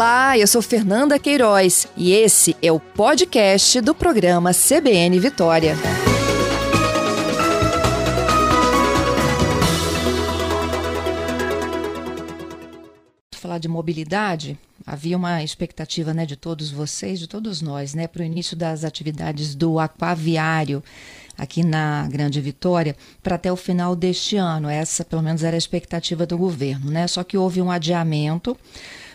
Olá, eu sou Fernanda Queiroz e esse é o podcast do programa CBN Vitória. Falar de mobilidade, havia uma expectativa né, de todos vocês, de todos nós, né, para o início das atividades do aquaviário aqui na Grande Vitória para até o final deste ano. Essa, pelo menos, era a expectativa do governo, né? Só que houve um adiamento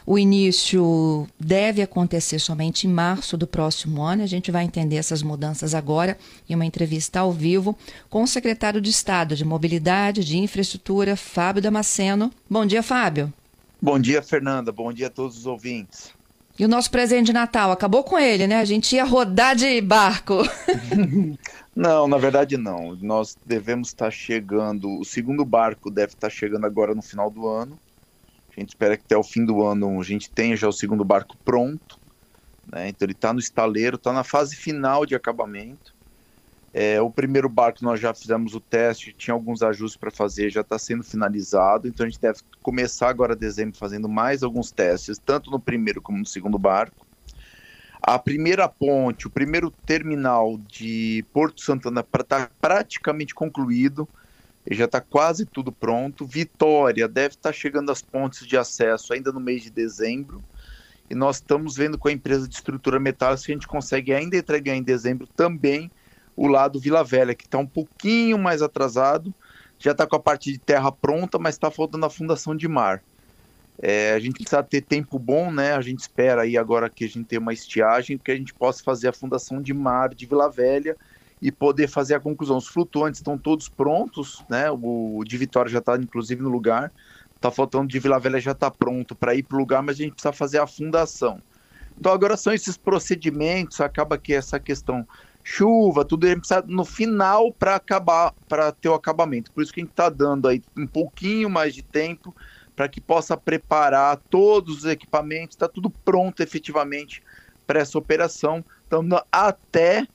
o início deve acontecer somente em março do próximo ano. A gente vai entender essas mudanças agora em uma entrevista ao vivo com o secretário de Estado de Mobilidade, de Infraestrutura, Fábio Damasceno. Bom dia, Fábio. Bom dia, Fernanda. Bom dia a todos os ouvintes. E o nosso presente de Natal acabou com ele, né? A gente ia rodar de barco. não, na verdade não. Nós devemos estar chegando. O segundo barco deve estar chegando agora no final do ano. A gente espera que até o fim do ano a gente tenha já o segundo barco pronto. Né? Então ele está no estaleiro, está na fase final de acabamento. É, o primeiro barco nós já fizemos o teste, tinha alguns ajustes para fazer, já está sendo finalizado. Então a gente deve começar agora dezembro fazendo mais alguns testes, tanto no primeiro como no segundo barco. A primeira ponte, o primeiro terminal de Porto Santana está praticamente concluído já está quase tudo pronto. Vitória deve estar tá chegando às pontes de acesso ainda no mês de dezembro. E nós estamos vendo com a empresa de estrutura metálica se a gente consegue ainda entregar em dezembro também o lado Vila Velha, que está um pouquinho mais atrasado. Já está com a parte de terra pronta, mas está faltando a fundação de mar. É, a gente precisa ter tempo bom, né? A gente espera aí agora que a gente tenha uma estiagem, que a gente possa fazer a fundação de mar de Vila Velha e poder fazer a conclusão. Os flutuantes estão todos prontos, né? O de Vitória já está inclusive no lugar. Está faltando de Vila Velha já está pronto para ir para o lugar, mas a gente precisa fazer a fundação. Então agora são esses procedimentos, acaba que essa questão chuva, tudo a gente precisa no final para acabar, para ter o acabamento. Por isso que a gente está dando aí um pouquinho mais de tempo para que possa preparar todos os equipamentos, está tudo pronto efetivamente para essa operação. Então até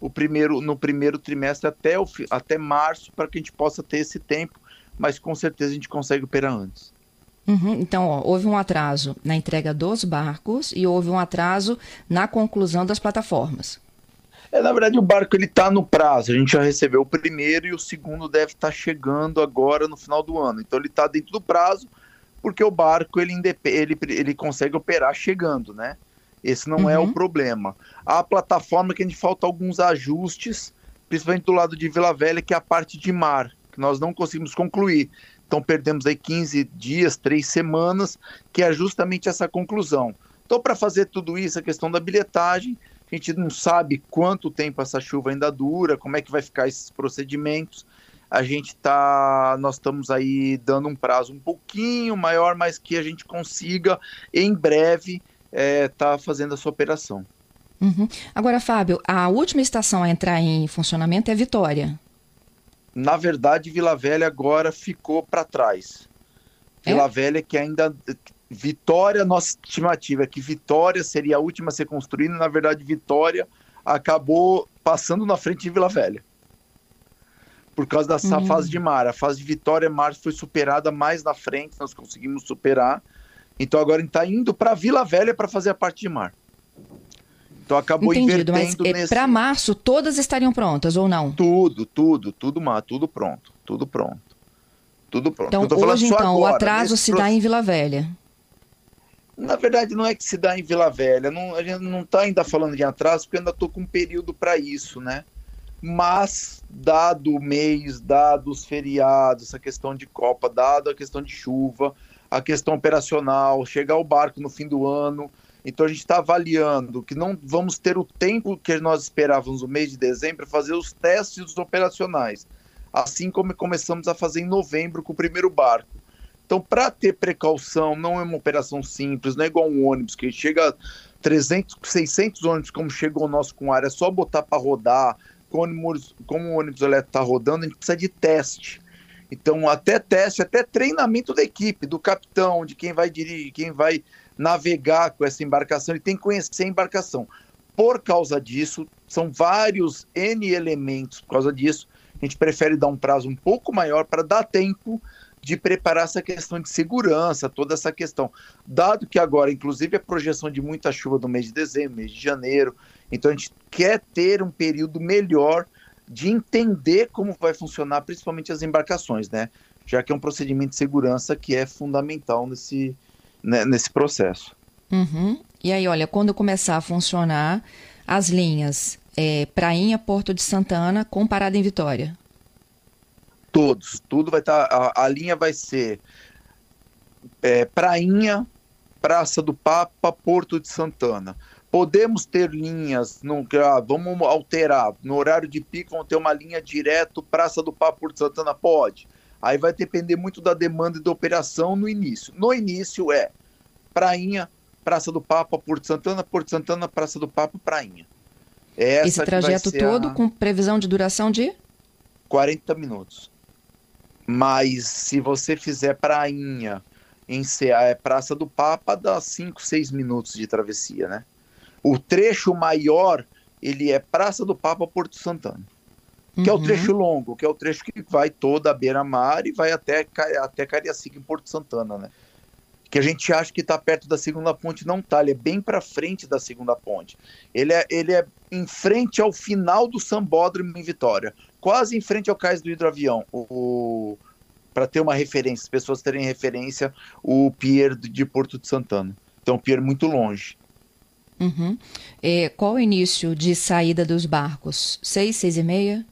o primeiro, no primeiro trimestre até, o, até março para que a gente possa ter esse tempo, mas com certeza a gente consegue operar antes. Uhum, então, ó, houve um atraso na entrega dos barcos e houve um atraso na conclusão das plataformas. É, na verdade, o barco ele está no prazo. A gente já recebeu o primeiro e o segundo deve estar tá chegando agora no final do ano. Então, ele está dentro do prazo, porque o barco ele, ele, ele consegue operar chegando, né? Esse não uhum. é o uhum. problema. A plataforma que a gente falta alguns ajustes, principalmente do lado de Vila Velha, que é a parte de mar, que nós não conseguimos concluir. Então perdemos aí 15 dias, 3 semanas, que é justamente essa conclusão. Então, para fazer tudo isso, a questão da bilhetagem, a gente não sabe quanto tempo essa chuva ainda dura, como é que vai ficar esses procedimentos. A gente tá, nós estamos aí dando um prazo um pouquinho maior, mas que a gente consiga em breve está é, tá fazendo a sua operação. Uhum. Agora, Fábio, a última estação a entrar em funcionamento é Vitória. Na verdade, Vila Velha agora ficou para trás. É? Vila Velha que ainda. Vitória, nossa estimativa é que Vitória seria a última a ser construída. Na verdade, Vitória acabou passando na frente de Vila Velha. Por causa dessa uhum. fase de mar. A fase de Vitória Mar foi superada mais na frente, nós conseguimos superar. Então agora a gente está indo para Vila Velha para fazer a parte de mar. Então acabou Entendido, invertendo mas é, nesse... para março todas estariam prontas ou não? Tudo, tudo, tudo mar, tudo pronto, tudo pronto. Tudo pronto. Então hoje então agora, o atraso se dá em Vila Velha. Na verdade, não é que se dá em Vila Velha. Não, a gente não está ainda falando de atraso, porque ainda estou com um período para isso, né? Mas, dado o mês, dado os feriados, essa questão de Copa, dado a questão de chuva, a questão operacional, chegar o barco no fim do ano. Então a gente está avaliando que não vamos ter o tempo que nós esperávamos no mês de dezembro para fazer os testes operacionais, assim como começamos a fazer em novembro com o primeiro barco. Então, para ter precaução, não é uma operação simples, não é igual um ônibus que chega 300, 600 ônibus como chegou o nosso com área, é só botar para rodar. Como, como o ônibus elétrico está rodando, a gente precisa de teste. Então, até teste, até treinamento da equipe, do capitão, de quem vai dirigir, quem vai navegar com essa embarcação, ele tem que conhecer a embarcação. Por causa disso, são vários N elementos, por causa disso, a gente prefere dar um prazo um pouco maior para dar tempo de preparar essa questão de segurança, toda essa questão. Dado que agora, inclusive, a projeção de muita chuva no mês de dezembro, mês de janeiro, então a gente quer ter um período melhor de entender como vai funcionar, principalmente as embarcações, né? Já que é um procedimento de segurança que é fundamental nesse, né, nesse processo. Uhum. E aí, olha, quando começar a funcionar as linhas é, Prainha, Porto de Santana, com parada em Vitória? Todos, tudo vai estar. Tá, a, a, linha vai ser é, Prainha, Praça do Papa, Porto de Santana. Podemos ter linhas, no, ah, vamos alterar. No horário de pico, vamos ter uma linha direto, Praça do Papa, Porto Santana? Pode. Aí vai depender muito da demanda e da operação no início. No início é Prainha, Praça do Papa, Porto Santana, Porto Santana, Praça do Papa, Prainha. Essa Esse trajeto todo a... com previsão de duração de? 40 minutos. Mas se você fizer Prainha em é, Praça do Papa, dá 5, 6 minutos de travessia, né? O trecho maior, ele é Praça do Papa, Porto Santana. Que uhum. é o uhum. trecho longo, que é o trecho que vai toda a beira-mar e vai até, até Cariacica, em Porto Santana, né? que a gente acha que está perto da segunda ponte, não está, ele é bem para frente da segunda ponte. Ele é, ele é em frente ao final do Sambódromo em Vitória, quase em frente ao cais do hidroavião. O, para ter uma referência, as pessoas terem referência, o pier de Porto de Santana. Então, um pier muito longe. Uhum. É, qual o início de saída dos barcos? Seis, seis e meia?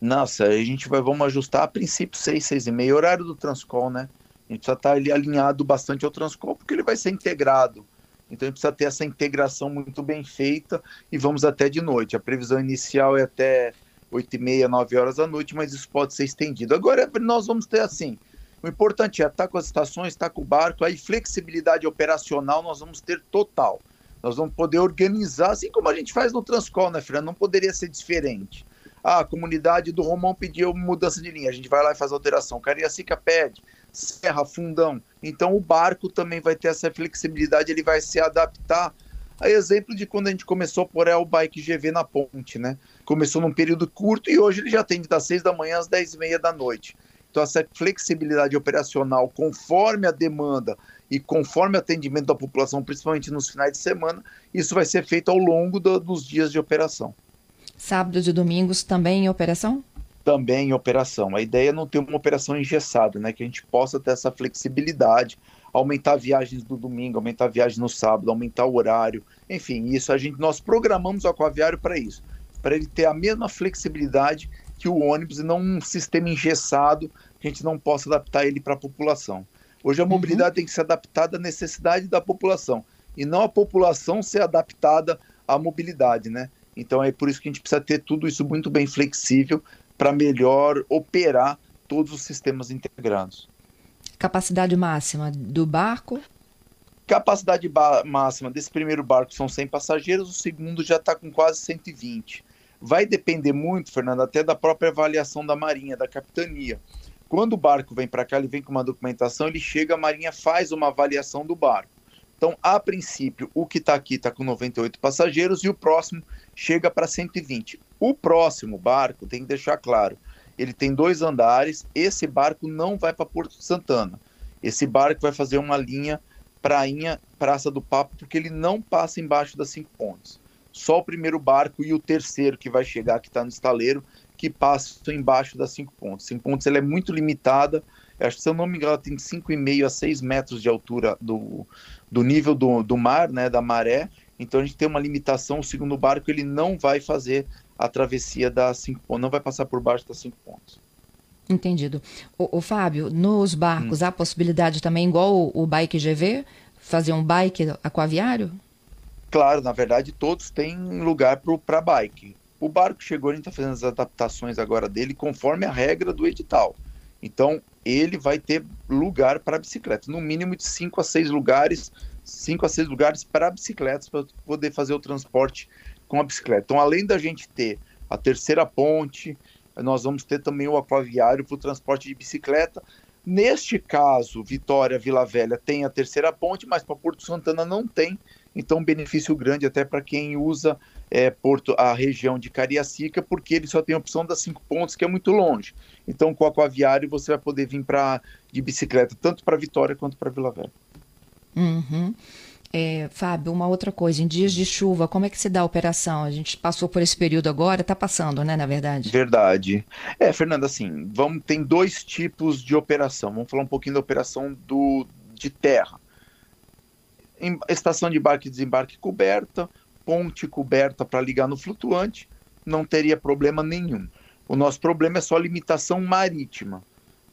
Nossa, a gente vai, vamos ajustar a princípio seis, seis e meia, horário do Transcol, né? A gente precisa estar ali alinhado bastante ao Transcom, porque ele vai ser integrado. Então a gente precisa ter essa integração muito bem feita e vamos até de noite. A previsão inicial é até 8 e meia, 9 horas da noite, mas isso pode ser estendido. Agora nós vamos ter assim. O importante é estar com as estações, estar com o barco, aí flexibilidade operacional nós vamos ter total. Nós vamos poder organizar, assim como a gente faz no Transcol, né, Fernando? Não poderia ser diferente. Ah, a comunidade do Romão pediu mudança de linha, a gente vai lá e faz alteração. Cariacica pede, serra, fundão. Então o barco também vai ter essa flexibilidade, ele vai se adaptar. A exemplo de quando a gente começou por El Bike GV na ponte, né? Começou num período curto e hoje ele já atende das 6 da manhã às 10 e meia da noite. Então essa flexibilidade operacional, conforme a demanda e conforme o atendimento da população, principalmente nos finais de semana, isso vai ser feito ao longo do, dos dias de operação. Sábados e domingos também em operação? também em operação. A ideia é não ter uma operação engessada, né? Que a gente possa ter essa flexibilidade, aumentar viagens do domingo, aumentar viagens no sábado, aumentar o horário, enfim, isso a gente nós programamos o aquaviário para isso, para ele ter a mesma flexibilidade que o ônibus e não um sistema engessado que a gente não possa adaptar ele para a população. Hoje a uhum. mobilidade uhum. tem que ser adaptada à necessidade da população e não a população ser adaptada à mobilidade, né? Então é por isso que a gente precisa ter tudo isso muito bem flexível para melhor operar todos os sistemas integrados. Capacidade máxima do barco? Capacidade máxima desse primeiro barco são 100 passageiros, o segundo já está com quase 120. Vai depender muito, Fernando, até da própria avaliação da Marinha, da capitania. Quando o barco vem para cá, ele vem com uma documentação, ele chega, a Marinha faz uma avaliação do barco. Então, a princípio, o que está aqui está com 98 passageiros e o próximo chega para 120. O próximo barco, tem que deixar claro, ele tem dois andares. Esse barco não vai para Porto Santana. Esse barco vai fazer uma linha prainha Praça do Papo, porque ele não passa embaixo das cinco pontes. Só o primeiro barco e o terceiro que vai chegar, que está no estaleiro, que passa embaixo das cinco pontes. Cinco pontes ela é muito limitada. Acho que, se eu não me engano, ela tem 5,5 a 6 metros de altura do, do nível do, do mar, né, da maré. Então a gente tem uma limitação. O segundo barco ele não vai fazer a travessia das cinco pontos, não vai passar por baixo das cinco pontos. Entendido. O, o Fábio, nos barcos hum. há possibilidade também, igual o, o Bike GV, fazer um bike aquaviário? Claro, na verdade todos têm lugar para bike. O barco chegou, a gente está fazendo as adaptações agora dele conforme a regra do edital. Então, ele vai ter lugar para bicicleta, no mínimo de 5 a 6 lugares, 5 a 6 lugares para bicicletas, para poder fazer o transporte com a bicicleta. Então, além da gente ter a terceira ponte, nós vamos ter também o aquaviário para o transporte de bicicleta. Neste caso, Vitória Vila Velha tem a terceira ponte, mas para Porto Santana não tem. Então um benefício grande até para quem usa é, Porto, a região de Cariacica, porque ele só tem a opção das cinco pontos, que é muito longe. Então, com o aquaviário, você vai poder vir pra, de bicicleta, tanto para Vitória quanto para Vila Velha. Uhum. É, Fábio, uma outra coisa, em dias de chuva, como é que se dá a operação? A gente passou por esse período agora, está passando, né, na verdade? Verdade. É, Fernanda, assim, vamos, tem dois tipos de operação. Vamos falar um pouquinho da operação do, de terra. Estação de embarque e desembarque coberta, ponte coberta para ligar no flutuante, não teria problema nenhum. O nosso problema é só limitação marítima,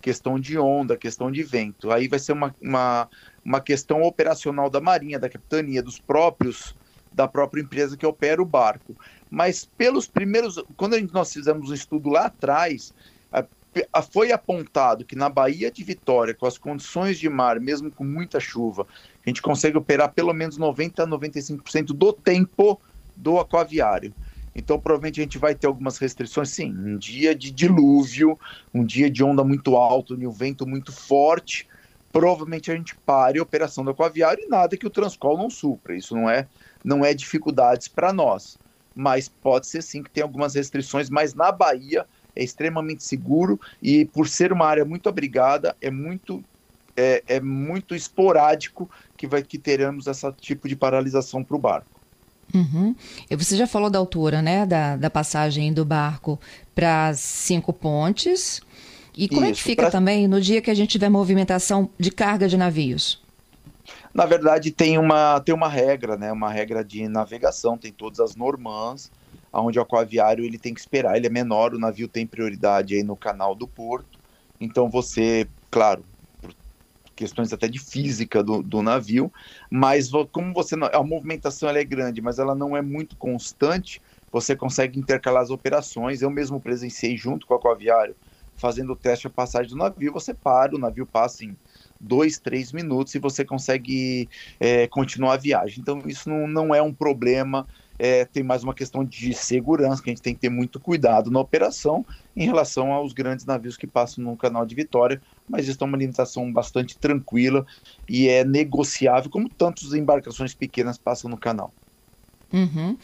questão de onda, questão de vento. Aí vai ser uma, uma, uma questão operacional da Marinha, da Capitania, dos próprios, da própria empresa que opera o barco. Mas pelos primeiros, quando nós fizemos um estudo lá atrás, foi apontado que na Baía de Vitória, com as condições de mar, mesmo com muita chuva, a gente consegue operar pelo menos 90 a 95% do tempo do aquaviário. Então, provavelmente a gente vai ter algumas restrições, sim. Um dia de dilúvio, um dia de onda muito alta, um vento muito forte, provavelmente a gente pare a operação do aquaviário e nada que o Transcol não supra. Isso não é, não é dificuldades para nós. Mas pode ser sim que tem algumas restrições, mas na Bahia é extremamente seguro e por ser uma área muito abrigada, é muito é, é muito esporádico que vai que teremos esse tipo de paralisação para o barco. Uhum. Você já falou da altura, né, da, da passagem do barco para cinco pontes. E como Isso, é que fica pra... também no dia que a gente tiver movimentação de carga de navios? Na verdade, tem uma, tem uma regra, né, uma regra de navegação, tem todas as normãs, onde o aquaviário ele tem que esperar, ele é menor, o navio tem prioridade aí no canal do porto. Então você, claro, questões até de física do, do navio, mas como você a movimentação é grande, mas ela não é muito constante, você consegue intercalar as operações. Eu mesmo presenciei junto com o aquaviário, fazendo o teste de passagem do navio, você para, o navio passa em dois, três minutos e você consegue é, continuar a viagem. Então isso não, não é um problema é, tem mais uma questão de segurança, que a gente tem que ter muito cuidado na operação em relação aos grandes navios que passam no canal de Vitória, mas isso é uma limitação bastante tranquila e é negociável, como tantas embarcações pequenas passam no canal. Uhum.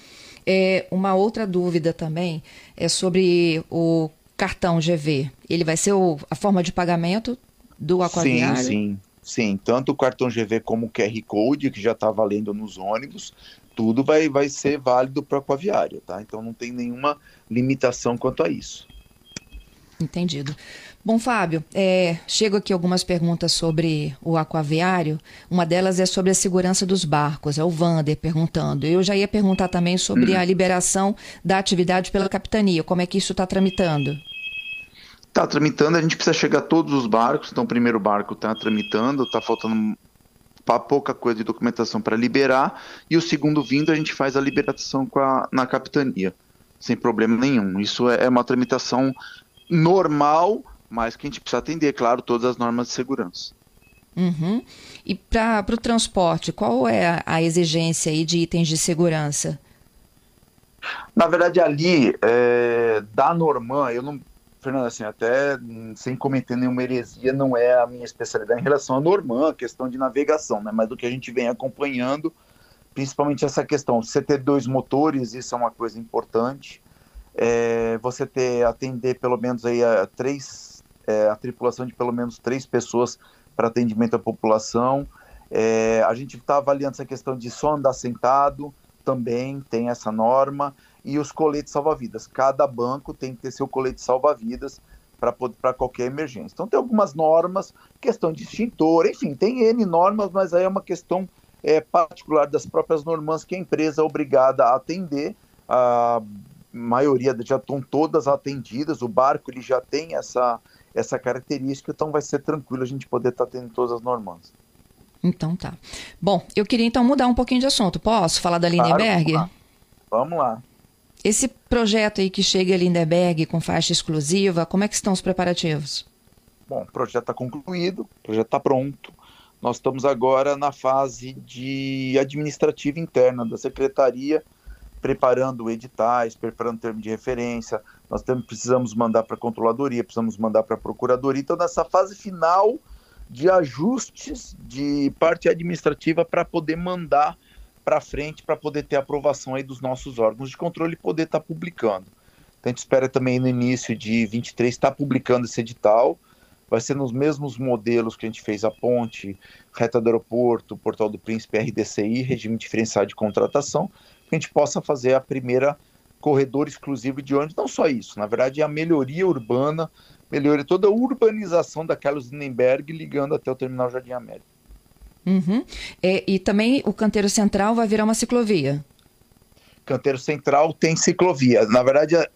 É, uma outra dúvida também é sobre o cartão GV. Ele vai ser o, a forma de pagamento do aquaviário? Sim, sim. Sim, tanto o cartão GV como o QR Code, que já está valendo nos ônibus, tudo vai, vai ser válido para o aquaviário, tá? Então não tem nenhuma limitação quanto a isso. Entendido. Bom, Fábio, é, chego aqui algumas perguntas sobre o aquaviário. Uma delas é sobre a segurança dos barcos. É o Vander perguntando. Eu já ia perguntar também sobre hum. a liberação da atividade pela capitania. Como é que isso está tramitando? Está tramitando, a gente precisa chegar a todos os barcos. Então, o primeiro barco está tramitando, está faltando pouca coisa de documentação para liberar, e o segundo vindo a gente faz a liberação a, na capitania, sem problema nenhum. Isso é, é uma tramitação normal, mas que a gente precisa atender, claro, todas as normas de segurança. Uhum. E para o transporte, qual é a, exigência aí de itens de segurança? Na verdade, ali, é, da Norman, eu não Fernando, assim, até sem cometer nenhuma heresia, não é a minha especialidade em relação à Norman, questão de navegação, né? Mas do que a gente vem acompanhando, principalmente essa questão, você ter dois motores, isso é uma coisa importante. É, você ter, atender pelo menos aí a três, é, a tripulação de pelo menos três pessoas para atendimento à população. É, a gente está avaliando essa questão de só andar sentado, também tem essa norma e os coletes salva-vidas. Cada banco tem que ter seu colete salva-vidas para qualquer emergência. Então tem algumas normas, questão de extintor, enfim, tem N normas, mas aí é uma questão é, particular das próprias normas que a empresa é obrigada a atender. A maioria já estão todas atendidas, o barco ele já tem essa, essa característica, então vai ser tranquilo a gente poder estar tá tendo todas as normas. Então tá. Bom, eu queria então mudar um pouquinho de assunto. Posso falar da Lindenberg? Claro, vamos lá. Vamos lá. Esse projeto aí que chega a Lindenberg com faixa exclusiva, como é que estão os preparativos? Bom, o projeto está concluído, o projeto está pronto. Nós estamos agora na fase de administrativa interna da secretaria, preparando editais, preparando termo de referência. Nós temos, precisamos mandar para a controladoria, precisamos mandar para a procuradoria. Então, nessa fase final de ajustes de parte administrativa para poder mandar para frente para poder ter aprovação aí dos nossos órgãos de controle e poder estar tá publicando. Então a gente espera também no início de 23 estar tá publicando esse edital. Vai ser nos mesmos modelos que a gente fez a ponte, reta do aeroporto, Portal do Príncipe, RDCI, regime diferenciado de contratação, que a gente possa fazer a primeira corredor exclusivo de ônibus. Não só isso, na verdade, é a melhoria urbana, melhoria toda a urbanização da Carlos Lindenberg ligando até o Terminal Jardim América. Uhum. É, e também o canteiro central vai virar uma ciclovia. Canteiro central tem ciclovia. Na verdade, é,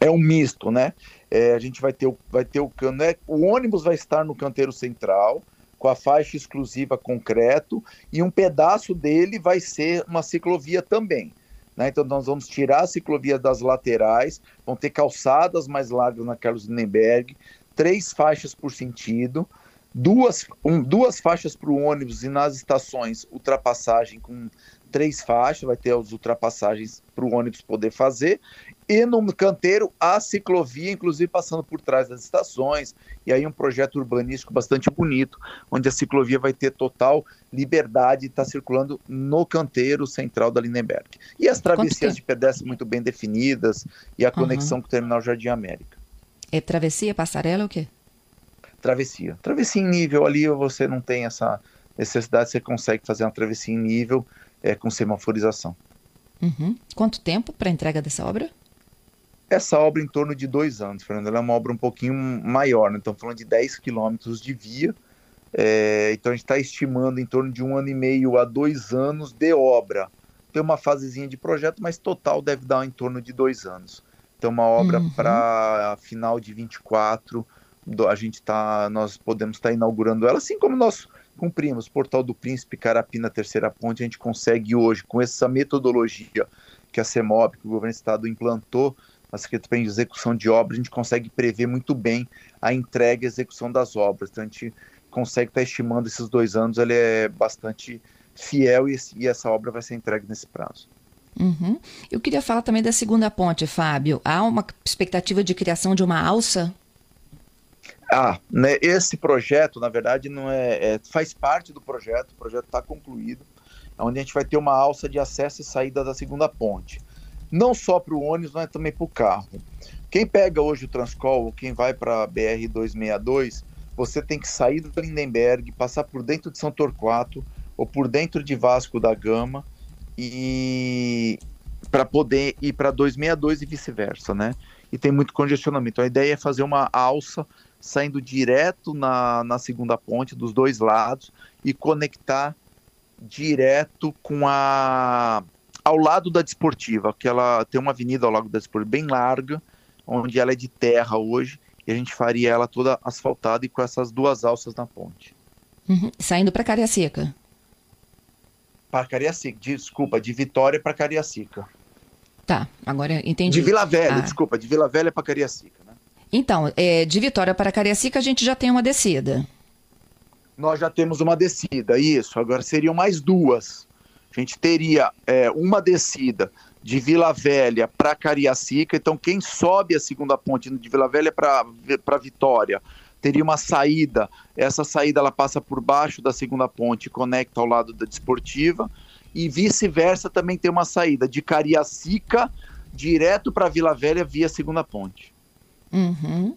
é um misto, né? É, a gente vai ter, vai ter o cano. É, o ônibus vai estar no canteiro central, com a faixa exclusiva concreto, e um pedaço dele vai ser uma ciclovia também. Né? Então, nós vamos tirar a ciclovia das laterais, vão ter calçadas mais largas na Carlos Lindenberg, três faixas por sentido duas, um, duas faixas para o ônibus e nas estações ultrapassagem com três faixas, vai ter as ultrapassagens para o ônibus poder fazer, e no canteiro a ciclovia, inclusive passando por trás das estações, e aí um projeto urbanístico bastante bonito, onde a ciclovia vai ter total liberdade de estar tá circulando no canteiro central da Lindenberg. E as travessias de pedestre muito bem definidas, e a conexão uhum. com o Terminal Jardim América. É travessia, passarela ou o quê? Travessia. Travessia em nível ali você não tem essa necessidade, você consegue fazer uma travessia em nível é, com semaforização. Uhum. Quanto tempo para a entrega dessa obra? Essa obra em torno de dois anos, Fernando. Ela é uma obra um pouquinho maior, né? Estamos falando de 10 quilômetros de via. É, então a gente está estimando em torno de um ano e meio a dois anos de obra. Tem uma fasezinha de projeto, mas total deve dar em torno de dois anos. Então uma obra uhum. para final de 24 a gente tá, nós podemos estar tá inaugurando ela, assim como nós cumprimos Portal do Príncipe, Carapina, Terceira Ponte, a gente consegue hoje, com essa metodologia que a CEMOB, que o governo do estado implantou, a Secretaria de Execução de Obras, a gente consegue prever muito bem a entrega e execução das obras. Então a gente consegue estar tá estimando esses dois anos, ele é bastante fiel e, e essa obra vai ser entregue nesse prazo. Uhum. Eu queria falar também da segunda ponte, Fábio. Há uma expectativa de criação de uma alça ah, né, esse projeto, na verdade, não é, é faz parte do projeto, o projeto está concluído, onde a gente vai ter uma alça de acesso e saída da segunda ponte. Não só para o ônibus, mas também para o carro. Quem pega hoje o Transcol, quem vai para a BR-262, você tem que sair do Lindenberg, passar por dentro de São Torquato ou por dentro de Vasco da Gama e para poder ir para 262 e vice-versa, né? E tem muito congestionamento. A ideia é fazer uma alça saindo direto na, na segunda ponte, dos dois lados, e conectar direto com a. ao lado da desportiva, que ela tem uma avenida ao lado da desportiva bem larga, onde ela é de terra hoje, e a gente faria ela toda asfaltada e com essas duas alças na ponte. Uhum. Saindo para Cariacica. Para Cariacica, desculpa, de Vitória para Cariacica. Tá, agora entendi. De Vila Velha, ah. desculpa, de Vila Velha para Cariacica. Então, é, de Vitória para Cariacica a gente já tem uma descida. Nós já temos uma descida, isso. Agora seriam mais duas. A gente teria é, uma descida de Vila Velha para Cariacica. Então, quem sobe a segunda ponte de Vila Velha para Vitória teria uma saída. Essa saída ela passa por baixo da segunda ponte, conecta ao lado da desportiva. E vice-versa também tem uma saída de Cariacica direto para Vila Velha via segunda ponte. Uhum.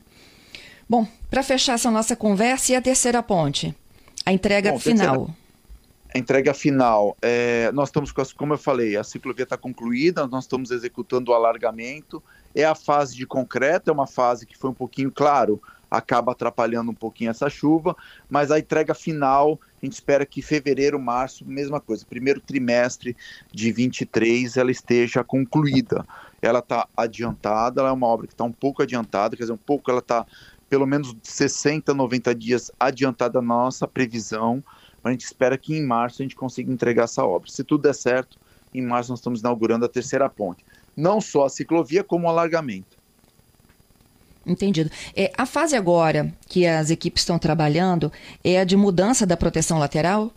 Bom, para fechar essa nossa conversa, e a terceira ponte? A entrega Bom, final. Terceira, a entrega final. É, nós estamos, como eu falei, a ciclovia está concluída, nós estamos executando o alargamento. É a fase de concreto, é uma fase que foi um pouquinho, claro, acaba atrapalhando um pouquinho essa chuva, mas a entrega final, a gente espera que fevereiro, março, mesma coisa, primeiro trimestre de 23 ela esteja concluída ela está adiantada, ela é uma obra que está um pouco adiantada, quer dizer, um pouco ela está pelo menos 60, 90 dias adiantada a nossa previsão, mas a gente espera que em março a gente consiga entregar essa obra. Se tudo der certo, em março nós estamos inaugurando a terceira ponte. Não só a ciclovia, como o alargamento. Entendido. É, a fase agora que as equipes estão trabalhando é a de mudança da proteção lateral?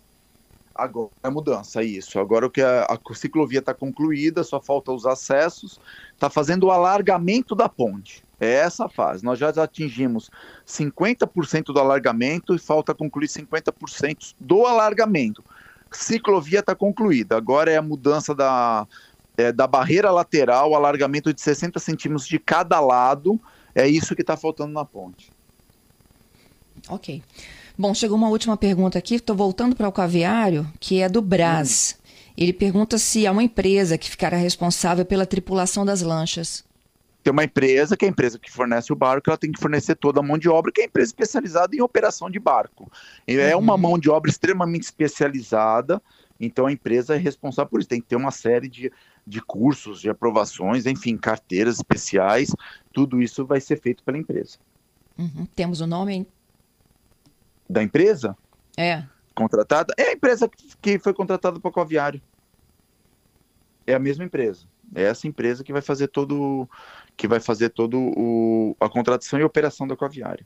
Agora é mudança, isso. Agora que a, a ciclovia está concluída, só falta os acessos, está fazendo o alargamento da ponte. É essa a fase. Nós já atingimos 50% do alargamento e falta concluir 50% do alargamento. ciclovia está concluída. Agora é a mudança da, é, da barreira lateral, alargamento de 60 centímetros de cada lado. É isso que está faltando na ponte. Ok. Bom, chegou uma última pergunta aqui. Estou voltando para o caviário, que é do Brás. Hum. Ele pergunta se há uma empresa que ficará responsável pela tripulação das lanchas. Tem uma empresa, que é a empresa que fornece o barco, ela tem que fornecer toda a mão de obra, que é a empresa especializada em operação de barco. É uhum. uma mão de obra extremamente especializada, então a empresa é responsável por isso. Tem que ter uma série de, de cursos, de aprovações, enfim, carteiras especiais, tudo isso vai ser feito pela empresa. Uhum. Temos o nome da empresa? É contratada é a empresa que foi contratada para o Coviário. É a mesma empresa. É essa empresa que vai fazer todo que vai fazer todo o, a contratação e operação da Coviário.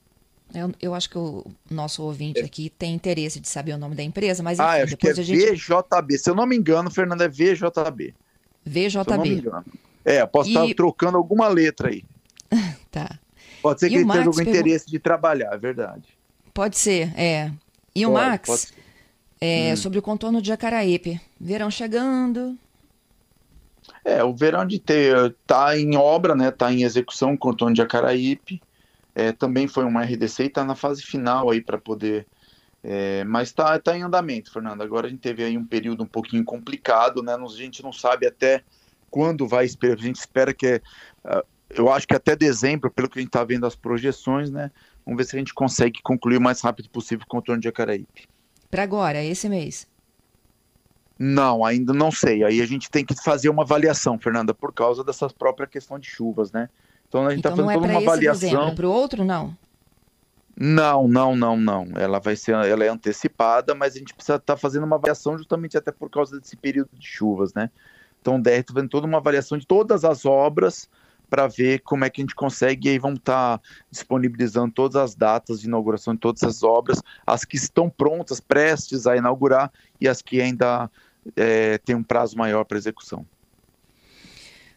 Eu, eu, acho que o nosso ouvinte é. aqui tem interesse de saber o nome da empresa, mas ah, enfim, acho depois que é a gente... VJB. Se eu não me engano, Fernando, é VJB. VJB. É, posso e... estar trocando alguma letra aí. tá. Pode ser que ele tenha algum interesse de trabalhar, é verdade. Pode ser, é. E o Max, é, hum. sobre o contorno de Jacaraípe. Verão chegando. É, o verão de ter tá em obra, né? Tá em execução o contorno de Jacaraípe. É, também foi uma RDC e está na fase final aí para poder. É, mas está tá em andamento, Fernando. Agora a gente teve aí um período um pouquinho complicado, né? A gente não sabe até quando vai esperar. A gente espera que. Uh, eu acho que até dezembro, pelo que a gente está vendo as projeções, né? Vamos ver se a gente consegue concluir o mais rápido possível o contorno de Jacaraípe. Para agora, esse mês? Não, ainda não sei. Aí a gente tem que fazer uma avaliação, Fernanda, por causa dessa própria questão de chuvas, né? Então a gente está então, fazendo é toda uma avaliação. Para o outro, não? Não, não, não, não. Ela vai ser, ela é antecipada, mas a gente precisa estar tá fazendo uma avaliação justamente até por causa desse período de chuvas, né? Então, o DR está fazendo toda uma avaliação de todas as obras para ver como é que a gente consegue, e aí vamos estar tá disponibilizando todas as datas de inauguração de todas as obras, as que estão prontas, prestes a inaugurar, e as que ainda é, têm um prazo maior para execução.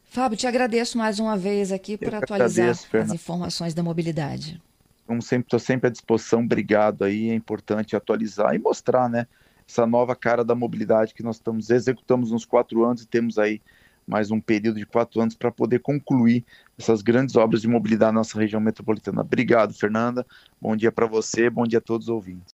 Fábio, te agradeço mais uma vez aqui por atualizar agradeço, as informações da mobilidade. Como sempre, estou sempre à disposição, obrigado aí, é importante atualizar e mostrar, né, essa nova cara da mobilidade que nós estamos executamos nos quatro anos e temos aí mais um período de quatro anos para poder concluir essas grandes obras de mobilidade na nossa região metropolitana. Obrigado, Fernanda. Bom dia para você, bom dia a todos os ouvintes.